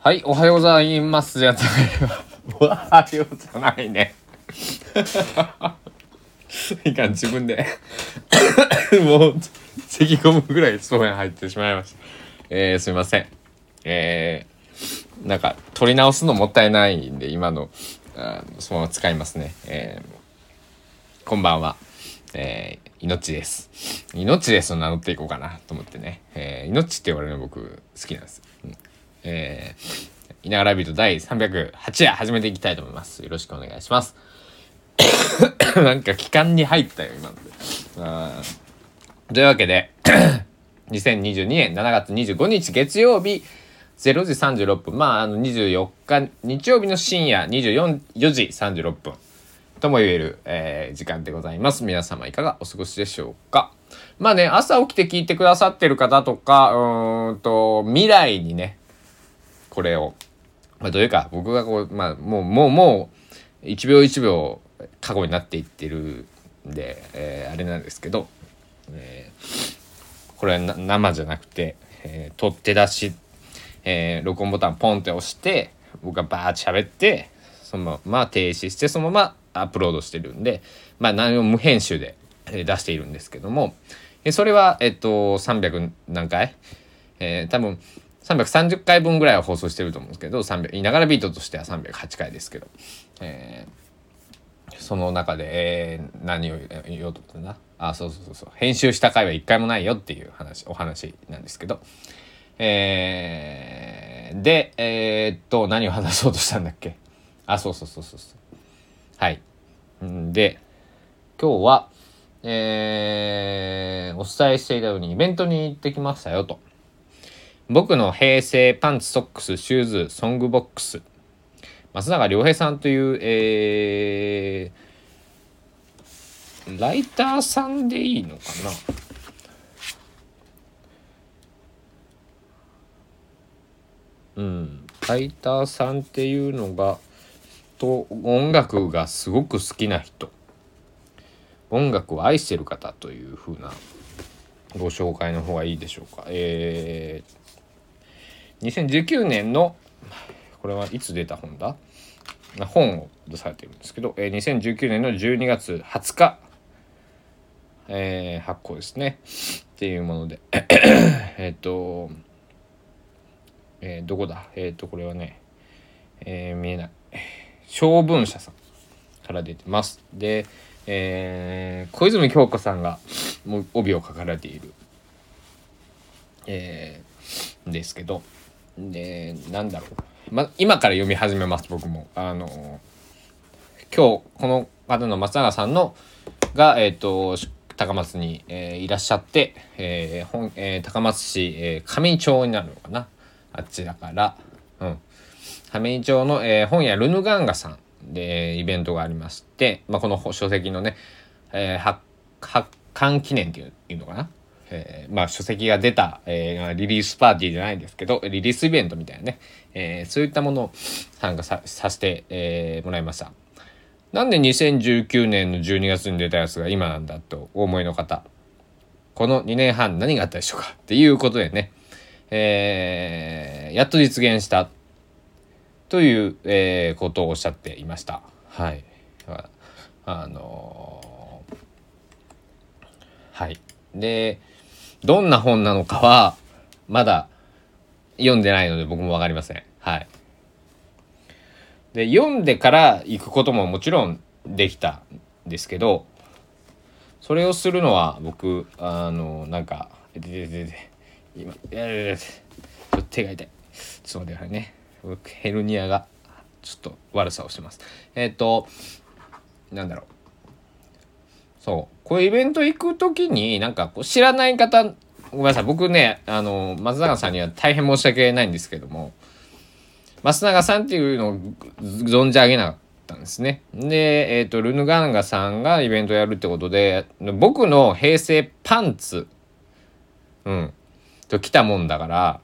はい、おはようございます。じゃない おはようじゃないね。いかん、自分で。もう、咳込むぐらいそうや入ってしまいました。えー、すいません。えー、なんか、取り直すのもったいないんで、今の、あのそのまま使いますね。えー、こんばんは。えー、命です。命ですを名乗っていこうかなと思ってね。えー、命って言われるの僕好きなんです。うんえー、いながらビート第308夜始めていきたいと思います。よろしくお願いします。なんか期間に入ったよ、今ので。というわけで、2022年7月25日月曜日0時36分、まあ、あの24日日曜日の深夜24 4時36分とも言える、えー時間でございます。皆様いかがお過ごしでしょうか。まあね、朝起きて聞いてくださってる方とか、うんと、未来にね、これを、まあ、どういうか、僕がこう、まあ、もう、もう、もう、1秒1秒過去になっていってるんで、えーあれなんですけど、えーこれは生じゃなくて、えー取って出し、えー録音ボタンポンって押して、僕がバーッて喋って、そのまま停止して、そのままアップロードしてるんで、まあ、何を無編集で出しているんですけども、えそれは、えっと、300何回？えー多分330回分ぐらいは放送してると思うんですけど300いながらビートとしては308回ですけど、えーその中で、えー何を言おうと思ったんだ？あそうそうそうそう。編集した回は一回もないよっていう話お話なんですけど。えーでえーっと何を話そうとしたんだっけ？あそうそうそうそうそう。はい。んで今日はえーお伝えしていたようにイベントに行ってきましたよと。僕の平成パンツソックスシューズソングブック。松永良平さんという、えーライターさんでいいのかな？うんライターさんっていうのがと音楽がすごく好きな人。音楽を愛してる方というふうなご紹介の方がいいでしょうか。えー、2019年のこれはいつ出た本だ？本を出されてるんですけど、えー、2019年の12月20日、えー発行ですね。っていうもので えっと、えーどこだ？えっ、とこれはね、えー見えない。小文社さんから出てます。で、えー小泉京子さんが帯を書かれている、えーですけどでなんだろう、ま、今から読み始めます僕も。あの今日この方の松永さんのがえっ、と高松に、えーいらっしゃって、えー本えー高松市、えー上井町になるのかな。あっちだから。うん。上井町の、えー本屋ルヌガンガさんでイベントがありまして、まあ、この書籍のね、えー発刊記念っていうのかな、えーまあ書籍が出た、えーリリースパーティーじゃないですけどリリースイベントみたいなね、えーそういったものを参加ささせて、えーもらいました。なんで2019年の12月に出たやつが今なんだとお思いの方この2年半何があったでしょうか？っていうことでね、えーやっと実現したという、えーことをおっしゃっていました。はい。あのーはい。で、どんな本なのかは、まだ読んでないので僕もわかりません。はい。で、読んでから行くことももちろんできたんですけど、それをするのは僕、あの、なんか、でででで今、いやいやいやちょっと手が痛い。ちょっと待ってくださいね。僕ヘルニアがちょっと悪さをしてます。えっ、と、なんだろう。そう。こうイベント行くときに、なんかこう知らない方、ごめんなさい。僕ね、あの、松永さんには大変申し訳ないんですけども、松永さんっていうのを存じ上げなかったんですね。で、えっ、と、ルヌガンガさんがイベントやるってことで、僕の平成パンツ、うん、と来たもんだから、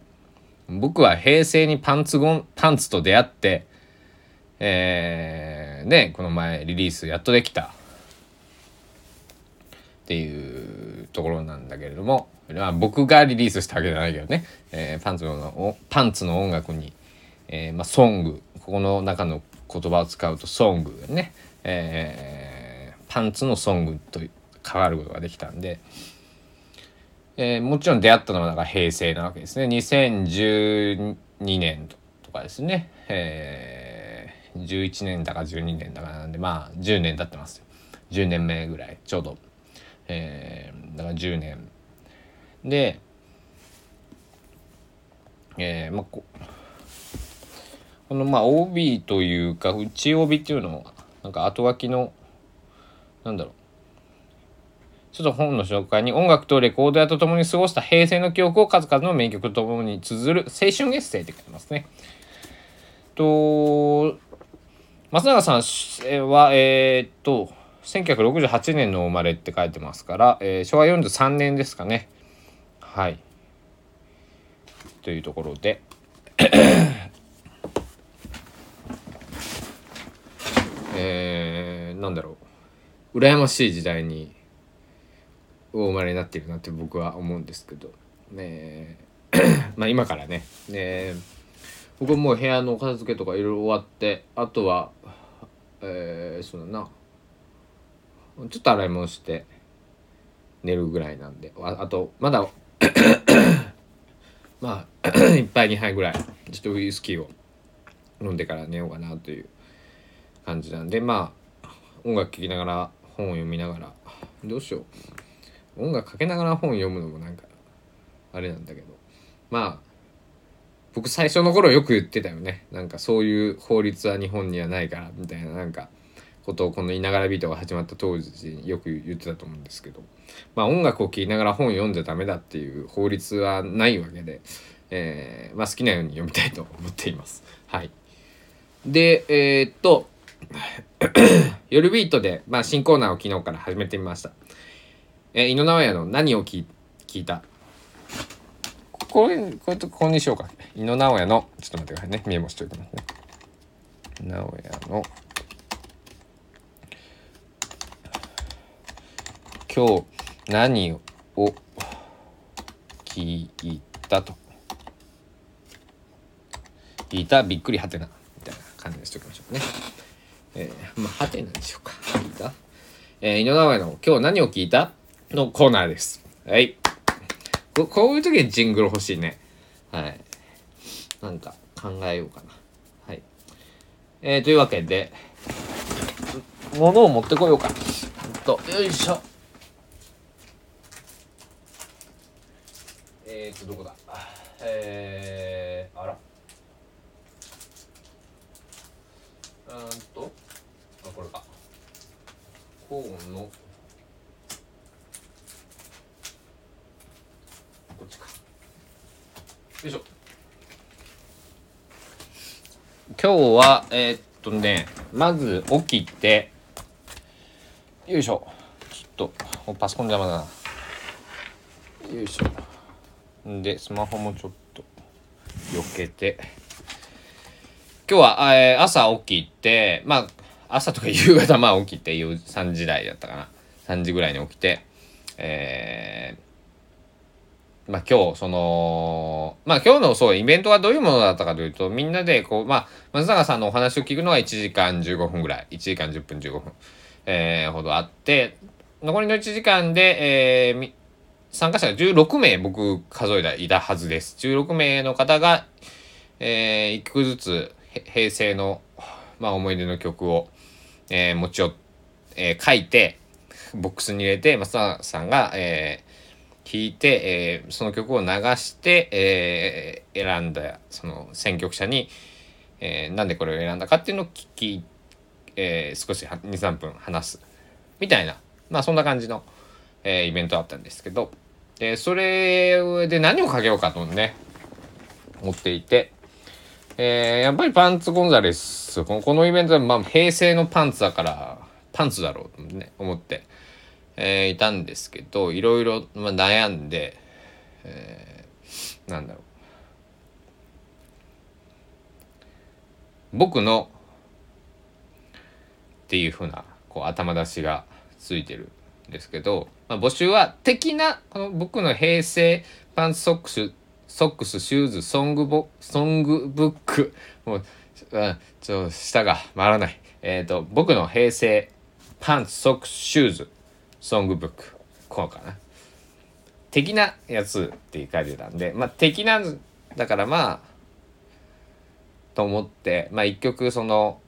僕は平成にパンツゴン、パンツと出会って、えー、ね、この前リリースやっとできたっていうところなんだけれども、まあ、僕がリリースしたわけじゃないけどね、えーパンツのパンツの音楽にえー、まあ、ソングここの中の言葉を使うとソングね、えー、パンツのソングと変わることができたんで、えー、もちろん出会ったのはなんか平成なわけですね。2012年とかですね、えー、11年だか12年だかなんでまあ10年経ってますよ。10年目ぐらいちょうど、えー、だから10年でえー、まあここのまあ OB というか内帯っていうのはなんか後書きのなんだろうちょっと本の紹介に音楽とレコード屋と共に過ごした平成の記憶を数々の名曲と共に綴る青春エッセイって書いてますね。と松永さんはえー、っと1968年の生まれって書いてますから、えー、昭和43年ですかね。はい。というところで。えー、なんだろう。羨ましい時代にお生まれになっているなって僕は思うんですけど。ね まあ今からね。ね僕もう部屋の片付けとかいろいろ終わってあとはえー、そうだな。ちょっと洗い物して寝るぐらいなんで。ああとまだ まあ 1杯2杯ぐらいちょっとウイスキーを飲んでから寝ようかなという感じなんで。まあ音楽聴きながら本を読みながらどうしよう。音楽かけながら本読むのもなんかあれなんだけど。まあ僕最初の頃よく言ってたよね。なんかそういう法律は日本にはないからみたいななんかことをこの「いながらビート」が始まった当時よく言ってたと思うんですけどまあ音楽を聴きながら本読んじゃダメだっていう法律はないわけで、えー、まあ好きなように読みたいと思っています。はい。で、えー、っと 夜ビートで、まあ、新コーナーを昨日から始めてみました。えー、井野直哉の何を聞いた？これ、これとここにしようか。井野直哉の、ちょっと待ってくださいね。メモしておきますね。直哉の、今日何を聞いたと。聞いたびっくりはてな。みたいな感じにしておきましょうね。えー、まあ、はてなんでしょうか。聞いた？えー、井上直哉の今日何を聞いたのコーナーです。はい。ここういう時にジングル欲しいね。はい。なんか考えようかな。はい。えー、というわけで、物を持ってこようか。と、よいしょ。えー、っと、どこだ？えー、あら？うんと、あ、これか。コーンの、こっちか。よいしょ。今日は、えー、っとね、まず起きて、よいしょ。ちょっと、パソコン邪魔だな。よいしょ。でスマホもちょっと避けて。今日は、えー、朝起きてまあ朝とか夕方まあ起きて3時台だったかな。3時ぐらいに起きてえー、まあ今日そのまあ今日のそうイベントはどういうものだったかというとみんなでこうまあ松永さんのお話を聞くのは1時間15分ぐらい。1時間10分15分、えー、ほどあって残りの1時間で、えー、参加者が16名僕数えたいたはずです。16名の方が、えー、1曲ずつ平成の、まあ、思い出の曲を、えー、持ち寄えー、書いて、ボックスに入れて、松田さんが、えー、弾いて、えー、その曲を流して、えー、選んだ、その選曲者に、えー、なんでこれを選んだかっていうのを聞き、えー、少し2、3分話す。みたいな、まあそんな感じの、えー、イベントだったんですけど、で、それで何をかけようかとね、思っていて、えー、やっぱりパンツゴンザレス、このこのイベントは、まあ、平成のパンツだから、パンツだろうとね、思って、えー、いたんですけど、いろいろ、まあ、悩んで、えー、なんだろう。僕のっていうふうなこう頭出しがついてるですけど、まあ、募集は的なこの僕の平成パンツソックスソックスシューズソングボソングブックもうちょっと舌が回らない。えっ、と僕の平成パンツソックスシューズソングブックこうかな。的なやつって書いてたんでまあ的なだからまあと思ってまあ一曲その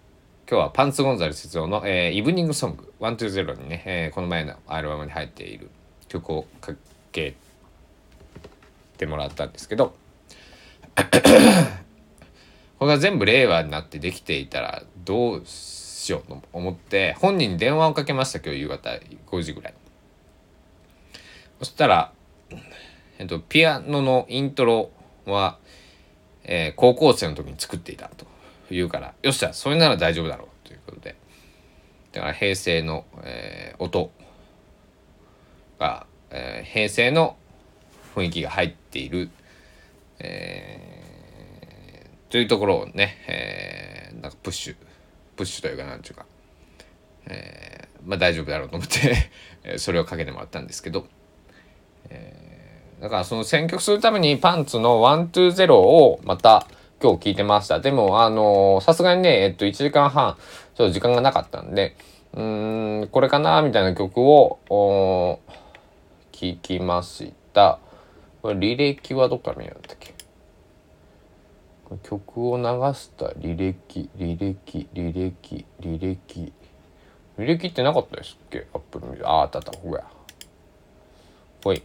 今日はパンツゴンザレスの、えー、イブニングソング120にね、えー、この前のアルバムに入っている曲をかけてもらったんですけど これが全部令和になってできていたらどうしようと思って本人に電話をかけました今日夕方5時ぐらい。そしたら、えっと、ピアノのイントロは、えー、高校生の時に作っていたと。言うからよっしゃそれなら大丈夫だろうということで。だから平成の、えー、音が、えー、平成の雰囲気が入っている、えー、というところをね、えー、なんかプッシュプッシュというかなんていうか、えー、まあ大丈夫だろうと思って それをかけてもらったんですけど、えー、だからその選曲するためにパンツの120をまた今日聞いてました。でも、あのさすがにね、えっと、1時間半、ちょっと時間がなかったんで、うーん、これかなみたいな曲を、お聞きました。これ履歴はどっから見るんだっけ？曲を流した履歴、履歴、履歴、履歴。履歴ってなかったですっけ？アップル見る。あ、あったあった、ここや。ほい。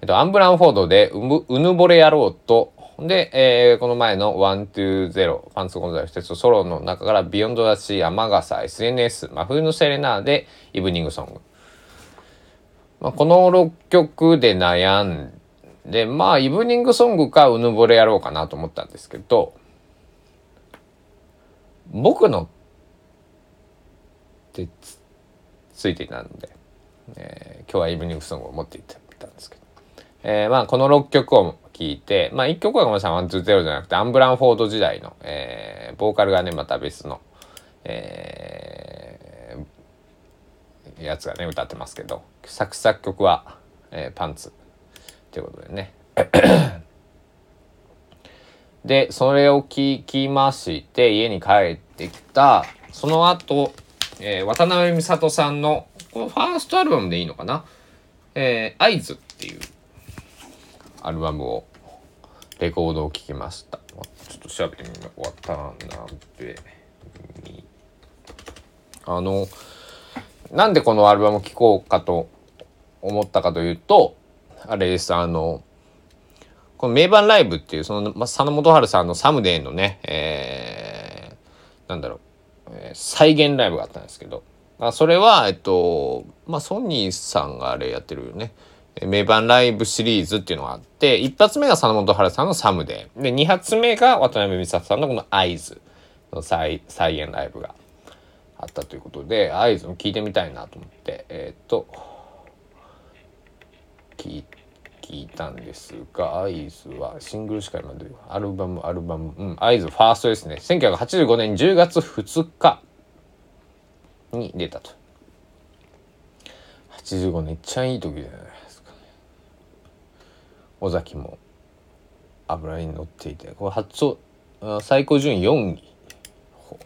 えっと、アンブランフォードでうむ、うぬぼれやろうと、で、えー、この前の120、パンツゴンザルステソロの中からビヨンドダシー、雨傘、SNS、真冬のセレナーでイブニングソング。まあ、この6曲で悩んで、まあ、イブニングソングかうぬぼれやろうかなと思ったんですけど、僕のってついていたので、えー、今日はイブニングソングを持っていったんですけど、えー、まあ、この6曲を聴いて、まあ、1曲はごめんなさい、ワンツーゼロじゃなくて、アンブランフォード時代の、えー、ボーカルがね、また別の、えー、やつがね、歌ってますけど、作作曲は、えー、パンツということでね。で、それを聞きまして、家に帰ってきた、その後、えー、渡辺美里さんの、このファーストアルバムでいいのかな？えー、合図っていうアルバムをレコードを聴きました。ちょっと調べてみよう。渡辺あのなんでこのアルバムを聴こうかと思ったかというとあれですあのこの名盤ライブっていうその、ま、佐野元春さんのサムデーのね、えー、なんだろう、えー、再現ライブがあったんですけど。あそれはえっとまあソニーさんがあれやってるよね名盤ライブシリーズっていうのがあって、一発目が佐野元春さんのサムデー。で、二発目が渡辺美里さんのこの合図の再再現ライブがあったということで、合図を聞いてみたいなと思って、えっ、と、聞聞いたんですが、合図はシングルしか今出る。アルバム、アルバム、うん、合図ファーストですね。1985年10月2日に出たと。85年、いっちゃいい時じゃない。尾崎も油に乗っていてこれ初最高順位4位。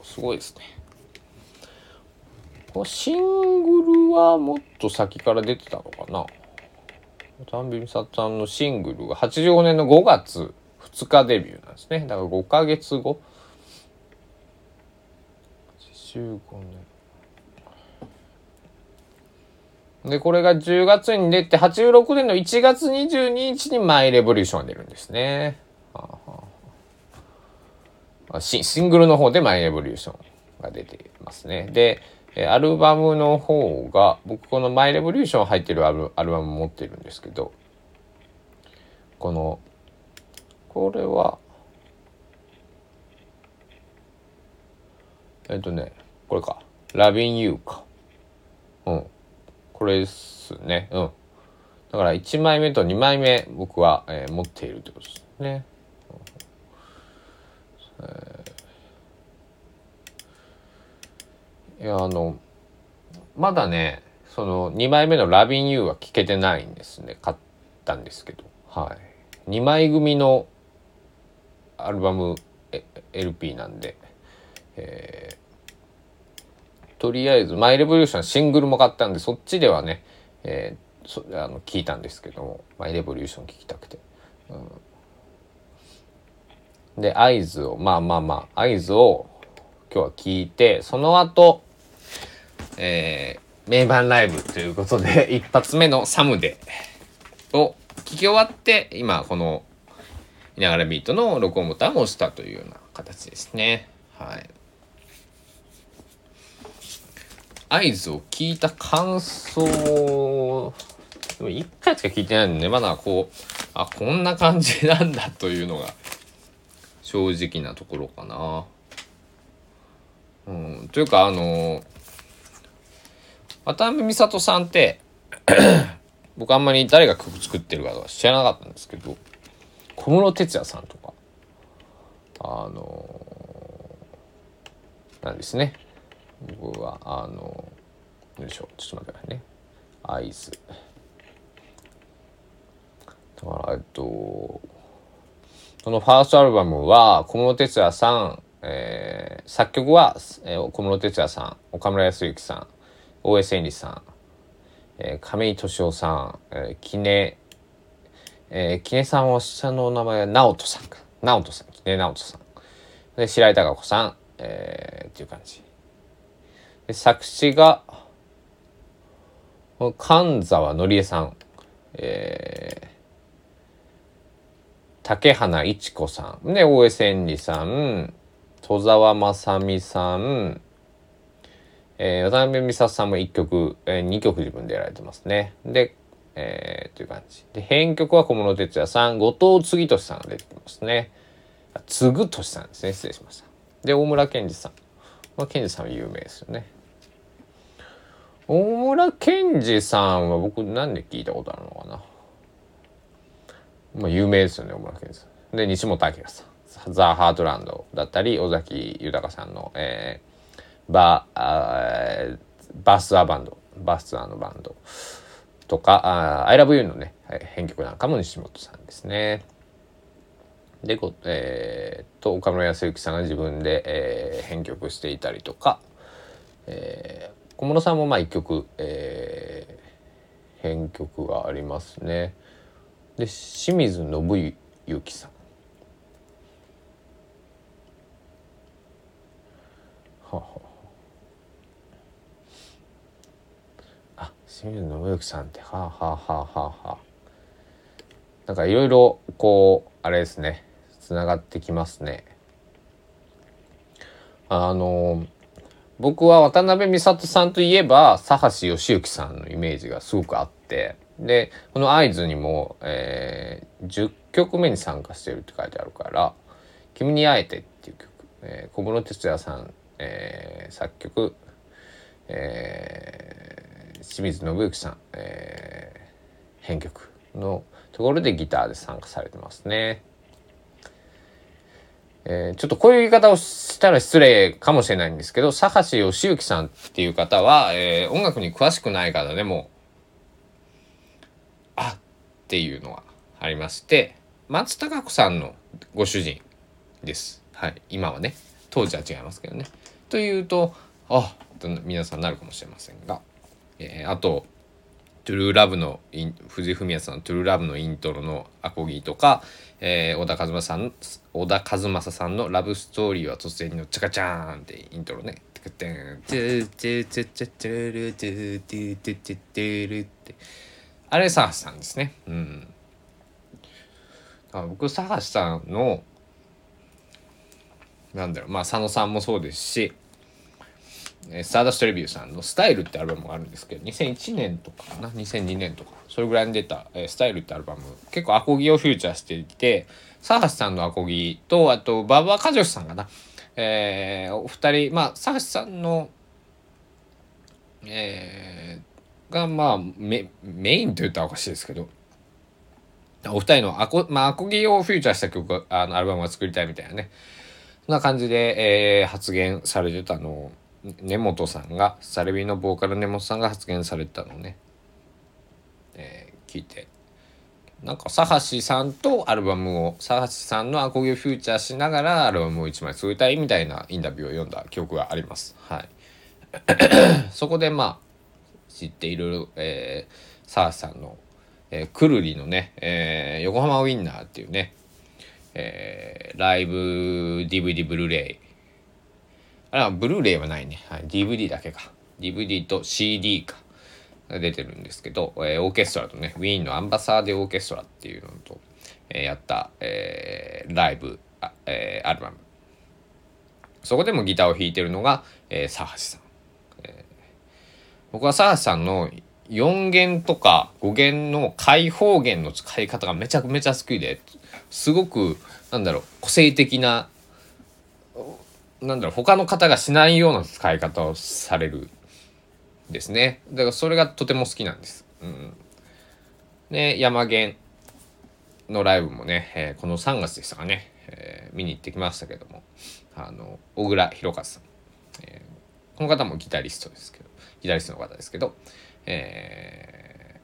すごいですね。このシングルはもっと先から出てたのかな？丹美美里さんのシングルが85年の5月2日デビューなんですね。だから5ヶ月後。85年。で、これが10月に出て、86年の1月22日にマイレボリューションが出るんですね。シシングルの方で My Revolution が出てますね。で、アルバムの方が、僕この My Revolution 入ってるアルアルバム持ってるんですけど、この、これは、えっとね、これか。 Lovin' You か。うん。これですね。うん。だから1枚目と2枚目僕は、えー、持っているってことですね。え、いやあのまだねその2枚目の「 Lovin' You」は聞けてないんですね。買ったんですけど、はい、2枚組のアルバム LP なんで、えー、とりあえず「 My Revolution」シングルも買ったんでそっちではね、えー、そあの聞いたんですけども「マイ・レボリューション」聞きたくて。うん、で合図をまあまあまあ合図を今日は聞いてその後えー、名盤ライブということで 一発目のサムデを聞き終わって今このいながらビートの録音ボタンを押したというような形ですね。はい。合図を聞いた感想、でも1回しか聞いてないんで、まだこう、あ、こんな感じなんだというのが正直なところかな。うん、というかあの渡辺美里さんって 僕あんまり誰が曲作ってるかとか知らなかったんですけど小室哲哉さんとかあの、なんですね。僕はあの、よいしょちょっと待ってくださいね合図だからえっとそのファーストアルバムは小室哲哉さん、えー、作曲は、えー、小室哲哉さん岡村康之さん大江千里さん、えー、亀井敏夫さん、えー、キネえー、キネさんは下の名前は直人さんか。直人さん、キネ直人さん。で、白井貴子さん、えー、っていう感じ。作詞が、神沢のりえさん、えー、竹花一子さん、で、大江千里さん、戸沢正美さん、えー、渡辺美里さんも1曲、えー、2曲自分でやられてますね。で、えー、という感じ。で、編曲は小室哲哉さん、後藤次俊さんが出てきますね。次俊さんですね。失礼しました。で、大村健二さん。まあ、健二さんは有名ですよね。大村健二さんは僕なんで聞いたことあるのかな。まあ、有名ですよね、大村健二さん。で、西本明さん。ザ・ハートランドだったり、尾崎豊さんの、えー、バー、バスアバンド、バスツアーのバンド。とか、I love you のね、編曲なんかも西本さんですね。で、こえー、と、岡村康之さんが自分で、えー、編曲していたりとか、えー、小室さんもまあ一曲、えー、編曲がありますね。で、清水信之さん。ははあ清水信之さんってはあはあはあはあはあなんかいろいろこうあれですねつながってきますねあの僕は渡辺美里さんといえば佐橋義行さんのイメージがすごくあってでこの合図にも、えー、10曲目に参加してるって書いてあるから「君に会えて」っていう曲、えー、小室哲哉さん、えー、作曲、えー清水信之さん、えー、編曲のところでギターで参加されてますね。えー、ちょっとこういう言い方をしたら失礼かもしれないんですけど、佐橋義行さんっていう方は、えー、音楽に詳しくない方でも、あっていうのがありまして、松たか子さんのご主人です。はい。今はね。当時は違いますけどね。というと、あと皆さんなるかもしれませんが。えー、あとトゥルーラブの藤井フミヤさんのトゥルーラブのイントロのアコギとか、えー、小田和正さん小田和正さんのラブストーリーは突然のチャカチャーンってイントロね。あれ、サーさんですね。うん。僕、サーさんの、なんだろう、まあ、佐野さんもそうですし、スターダストレビューさんの「スタイル」ってアルバムがあるんですけど2001年とかかな？2002年とか。それぐらいに出た「スタイル」ってアルバム。結構アコギをフューチャーしていてサーシさんのアコギとあと馬場和義さんかな、えー、お二人まあサーシさんのえー、がまあメメインと言ったらおかしいですけどお二人のアコ,、まあ、アコギをフューチャーした曲あのアルバムを作りたいみたいなね。そんな感じで、えー、発言されてたのを根本さんがサルビのボーカル根本さんが発言されたのね、えー、聞いて。なんか佐橋さんとアルバムを佐橋さんのアコギをフューチャーしながらアルバムを1枚作りたいみたいなインタビューを読んだ記憶があります。はい、そこでまあ知っている、えー、佐橋さんの、えー、くるりのね、えー、横浜ウィンナーっていうね、えー、ライブ DVD ブルーレイあブルーレイはないね、はい、DVD だけか。DVD と CD か。出てるんですけど、えー、オーケストラとねウィーンのアンバサーデオーケストラっていうのと、えー、やった、えー、ライブあ、えー、アルバム。そこでもギターを弾いてるのが、えー、佐橋さん、えー、僕は佐橋さんの4弦とか5弦の開放弦の使い方がめちゃくちゃ好きですごくなんだろう個性的ななんだろう他の方がしないような使い方をされるですね。だからそれがとても好きなんです。うん、で山源のライブもね、えー、この3月でしたかね、えー、見に行ってきましたけども。あの小倉弘和さん、えー、この方もギタリストですけどギタリストの方ですけど、え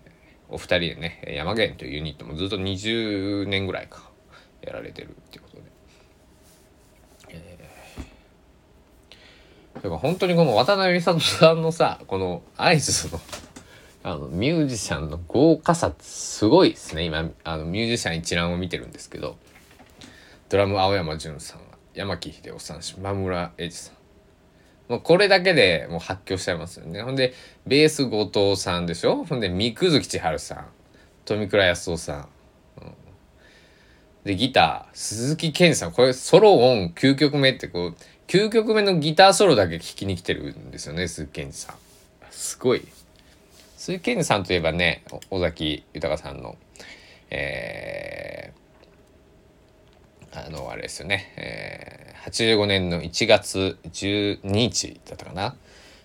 ー、お二人でね山源というユニットもずっと20年ぐらいかやられてるっていうことで。えだから本当にこの渡辺美里さんのさこのアイスのあのミュージシャンの豪華さすごいですね。今あのミュージシャン一覧を見てるんですけど。ドラム青山純さん山木秀夫さん島村英二さん。もうこれだけでもう発狂しちゃいますよね。ほんでベース後藤さんでしょ？ほんで三久月千春さん。富倉康夫さん、うん、でギター鈴木健さん。これソロオン9曲目ってこう9曲目のギターソロだけ聴きに来てるんですよね鈴木健二さん。すごい。鈴木健二さんといえばね尾崎豊さんのえー、あのあれですよね、えー、85年の1月12日だったかな、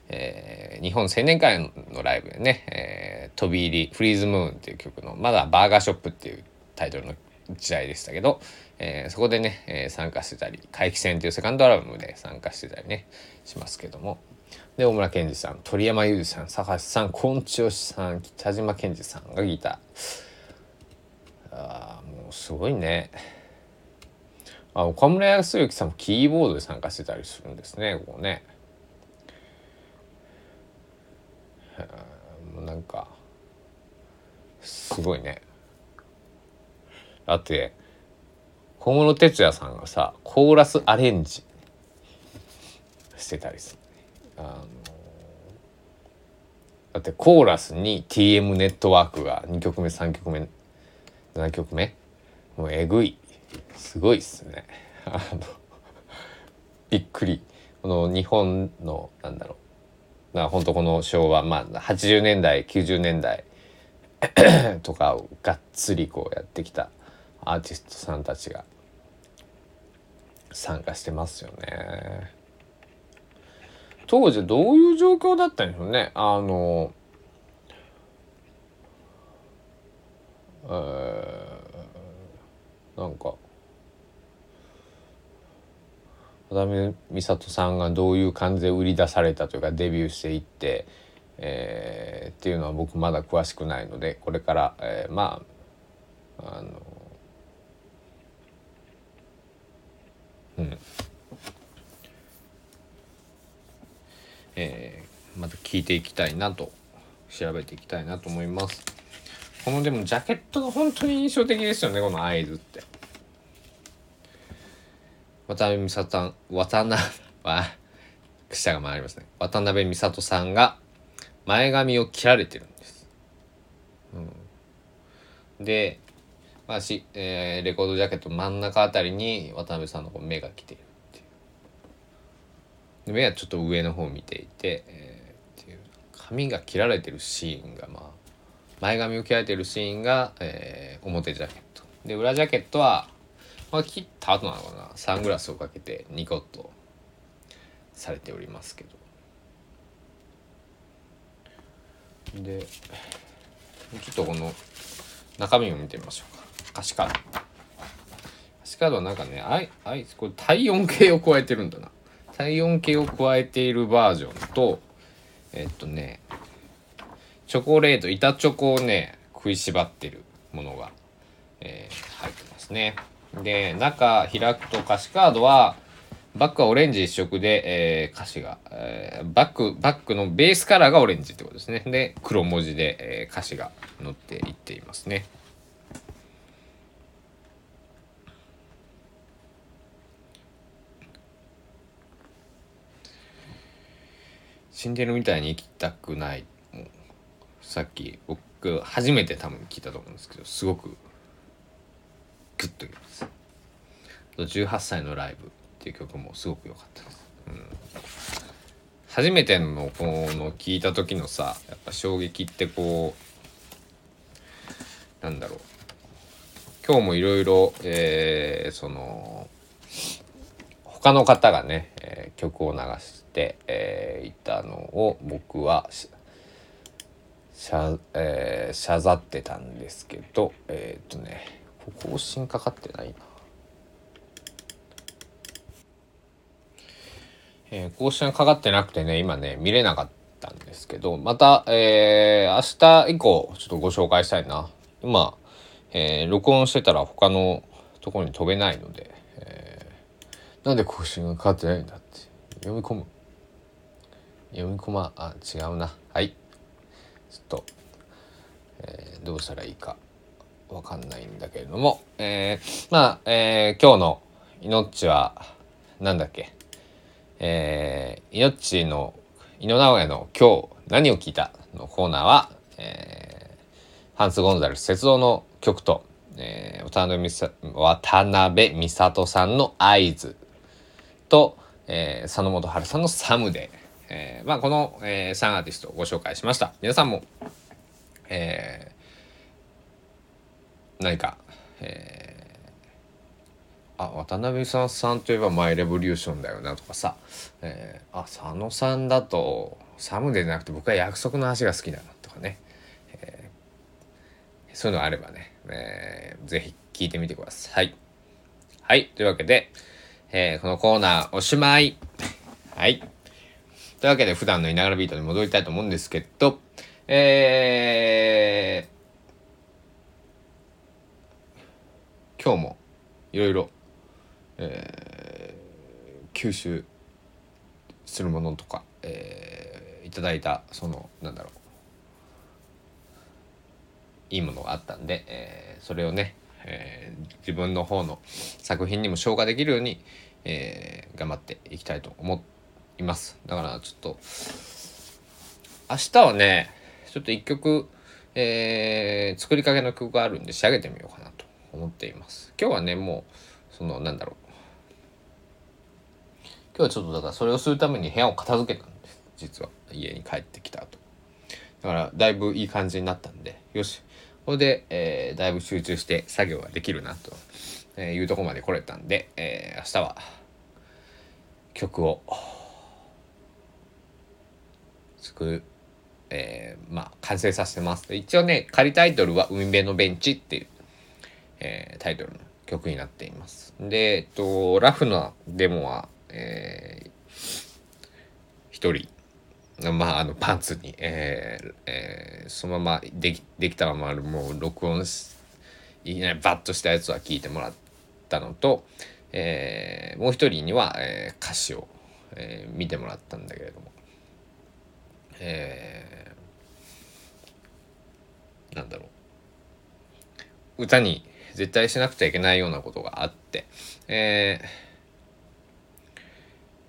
えー、日本青年会のライブでね「えー、飛び入りフリーズムーン」っていう曲のまだ「バーガーショップ」っていうタイトルの時代でしたけど、えー、そこでね、えー、参加してたり「怪奇戦」っていうセカンドアルバムで参加してたりねしますけども。で大村健二さん鳥山裕二さん坂橋さん昆虫さん北島健二さんがギター。あもうすごいね。あ岡村康之さんもキーボードで参加してたりするんですねここね。もうなんかすごいね。だって小室哲哉さんがさコーラスアレンジしてたりする、あのだってコーラスに TM ネットワークが2曲目3曲目7曲目もうえぐい。すごいっすね。あのびっくり。この日本のなんだろう。な本当この昭和まあ80年代90年代とかをがっつりこうやってきたアーティストさんたちが参加してますよね。当時どういう状況だったんでしょうね。あの、えー、なんか渡辺美里さんがどういう感じで売り出されたというかデビューしていって、えー、っていうのは僕まだ詳しくないのでこれから、えー、まああのうん。えー、また聞いていきたいなと調べていきたいなと思います。このでもジャケットが本当に印象的ですよねこの合図って。渡辺美里さん渡辺はくしゃが回りますね。渡辺美里さんが前髪を切られてるんです、うん、でまあしえー、レコードジャケット真ん中あたりに渡辺さんの目が来ているっていう。目はちょっと上の方を見ていて、えー、っていう。髪が切られてるシーンがまあ前髪を切られてるシーンが、えー、表ジャケット。で裏ジャケットは、まあ、切った後なのかな。サングラスをかけてニコッとされておりますけど。でちょっとこの中身を見てみましょうか。歌詞カード歌詞カードはなんかねあいあいこれ体温計を加えてるんだな体温計を加えているバージョンとえっとねチョコレート板チョコをね食いしばってるものがえー、入ってますね。で、中開くと歌詞カードは、バックはオレンジ一色で、えー、歌詞が、えー、バック、バックのベースカラーがオレンジってことですね。で、黒文字で、えー、歌詞が載っていっていますね。死んでるみたいに生きたくない。さっき僕初めて多分聞いたと思うんですけど、すごくグッときます。18歳のライブっていう曲もすごく良かったです。うん、初めてのこの聞いた時のさやっぱ衝撃ってこうなんだろう今日もいろいろその他の方がね、えー、曲を流して、えー、いたのを僕はしゃ,、えー、しゃざってたんですけどえっ、とね更新かかってないな。えー、更新かかってなくてね、今ね、見れなかったんですけど、また、えー、明日以降、ちょっとご紹介したいな。今、えー、録音してたら他のところに飛べないので、えー、なんで更新がかかってないんだって読み込む。読み込ま、あ、違うな。はい。ちょっと、えー、どうしたらいいかわかんないんだけれども、えー、まあ、えー、今日の命は、なんだっけ？えー、命の井野直哉の今日何を聞いたのコーナーは、えー、ハンス・ゴンザレス鉄道の曲と、えー、渡辺美里さんの合図と、えー、佐野元春さんのサムで、えー、まあこの、えー、3アーティストをご紹介しました。皆さんも、えー、何か、えーあ渡辺さんさんといえばマイレボリューションだよなとかさ、えー、あ佐野さんだとサムでなくて僕は約束の足が好きだなとかね、えー、そういうのあればね、えー、ぜひ聞いてみてください。はい。というわけで、えー、このコーナーおしまい。はい。というわけで普段のいながらビートに戻りたいと思うんですけど、えー、今日もいろいろえー、吸収するものとか、えー、いただいたそのなんだろういいものがあったんで、えー、それをね、えー、自分の方の作品にも消化できるように、えー、頑張っていきたいと思っています。だからちょっと明日はねちょっと一曲、えー、作りかけの曲があるんで仕上げてみようかなと思っています。今日はねもうそのなんだろう。今日はちょっとだからそれをするために部屋を片付けたんです。実は家に帰ってきた後。だからだいぶいい感じになったんで。よし。これで、えー、だいぶ集中して作業ができるなと、えいうとこまで来れたんで、えー、明日は曲を作る、えー、まあ完成させてます。一応ね仮タイトルは「海辺のベンチ」っていう、えー、タイトルの曲になっています。でえっとラフなデモはえー、一人まあ、あのパンツに、えーえー、そのままできできたままもう録音しいきなりバッとしたやつは聞いてもらったのと、えー、もう一人には、えー、歌詞を、えー、見てもらったんだけれども、えー、なんだろう。歌に絶対しなくちゃいけないようなことがあって、えー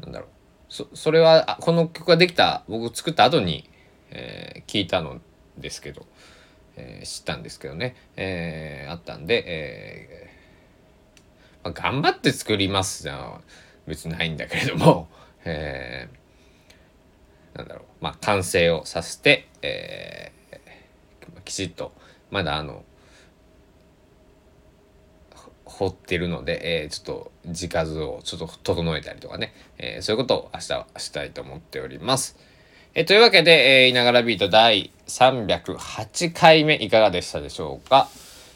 なんだろう。そそれはこの曲ができた僕作った後に、えー、聞いたのですけど、えー、知ったんですけどね、えー、あったんで、えーまあ、頑張って作りますじゃ別にないんだけれども、えー、なんだろうまあ完成をさせて、えー、きちっとまだあの掘ってるので、えー、ちょっと字数をちょっと整えたりとかね、えー、そういうことを明日はしたいと思っております。えー、というわけで、えー、いながらビート第308回目いかがでしたでしょうか？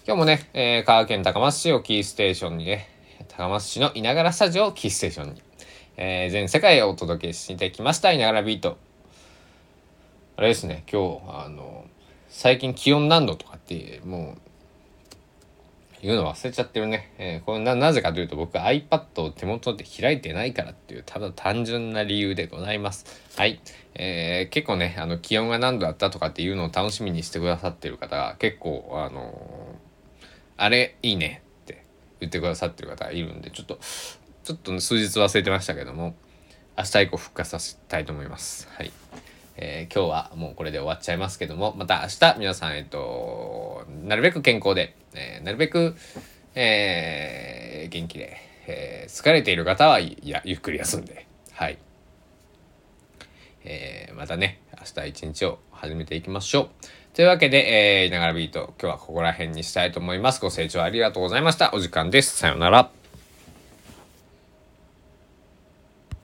今日もね、えー、香川県高松市をキーステーションにね、高松市のいながらスタジオをキーステーションに、えー、全世界へお届けしてきましたいながらビート。あれですね、今日、あの、最近気温何度とかって、もう、言うの忘れちゃってるね。えー、これな、ぜかというと僕 iPad を手元で開いてないからっていう、ただ単純な理由でございます。はい。えー、結構ね、あの、気温が何度だったとかっていうのを楽しみにしてくださってる方が結構、あのー、あれ、いいねって言ってくださってる方がいるんで、ちょっと、ちょっと数日忘れてましたけども、明日以降復活させたいと思います。はい。えー、今日はもうこれで終わっちゃいますけども、また明日皆さん、えっと、なるべく健康で、えー、なるべく、えー、元気で、えー、疲れている方はいやゆっくり休んで、はい。えー、またね、明日一日を始めていきましょう。というわけで、えー、いながらビート、今日はここら辺にしたいと思います。ご清聴ありがとうございました。お時間です。さようなら。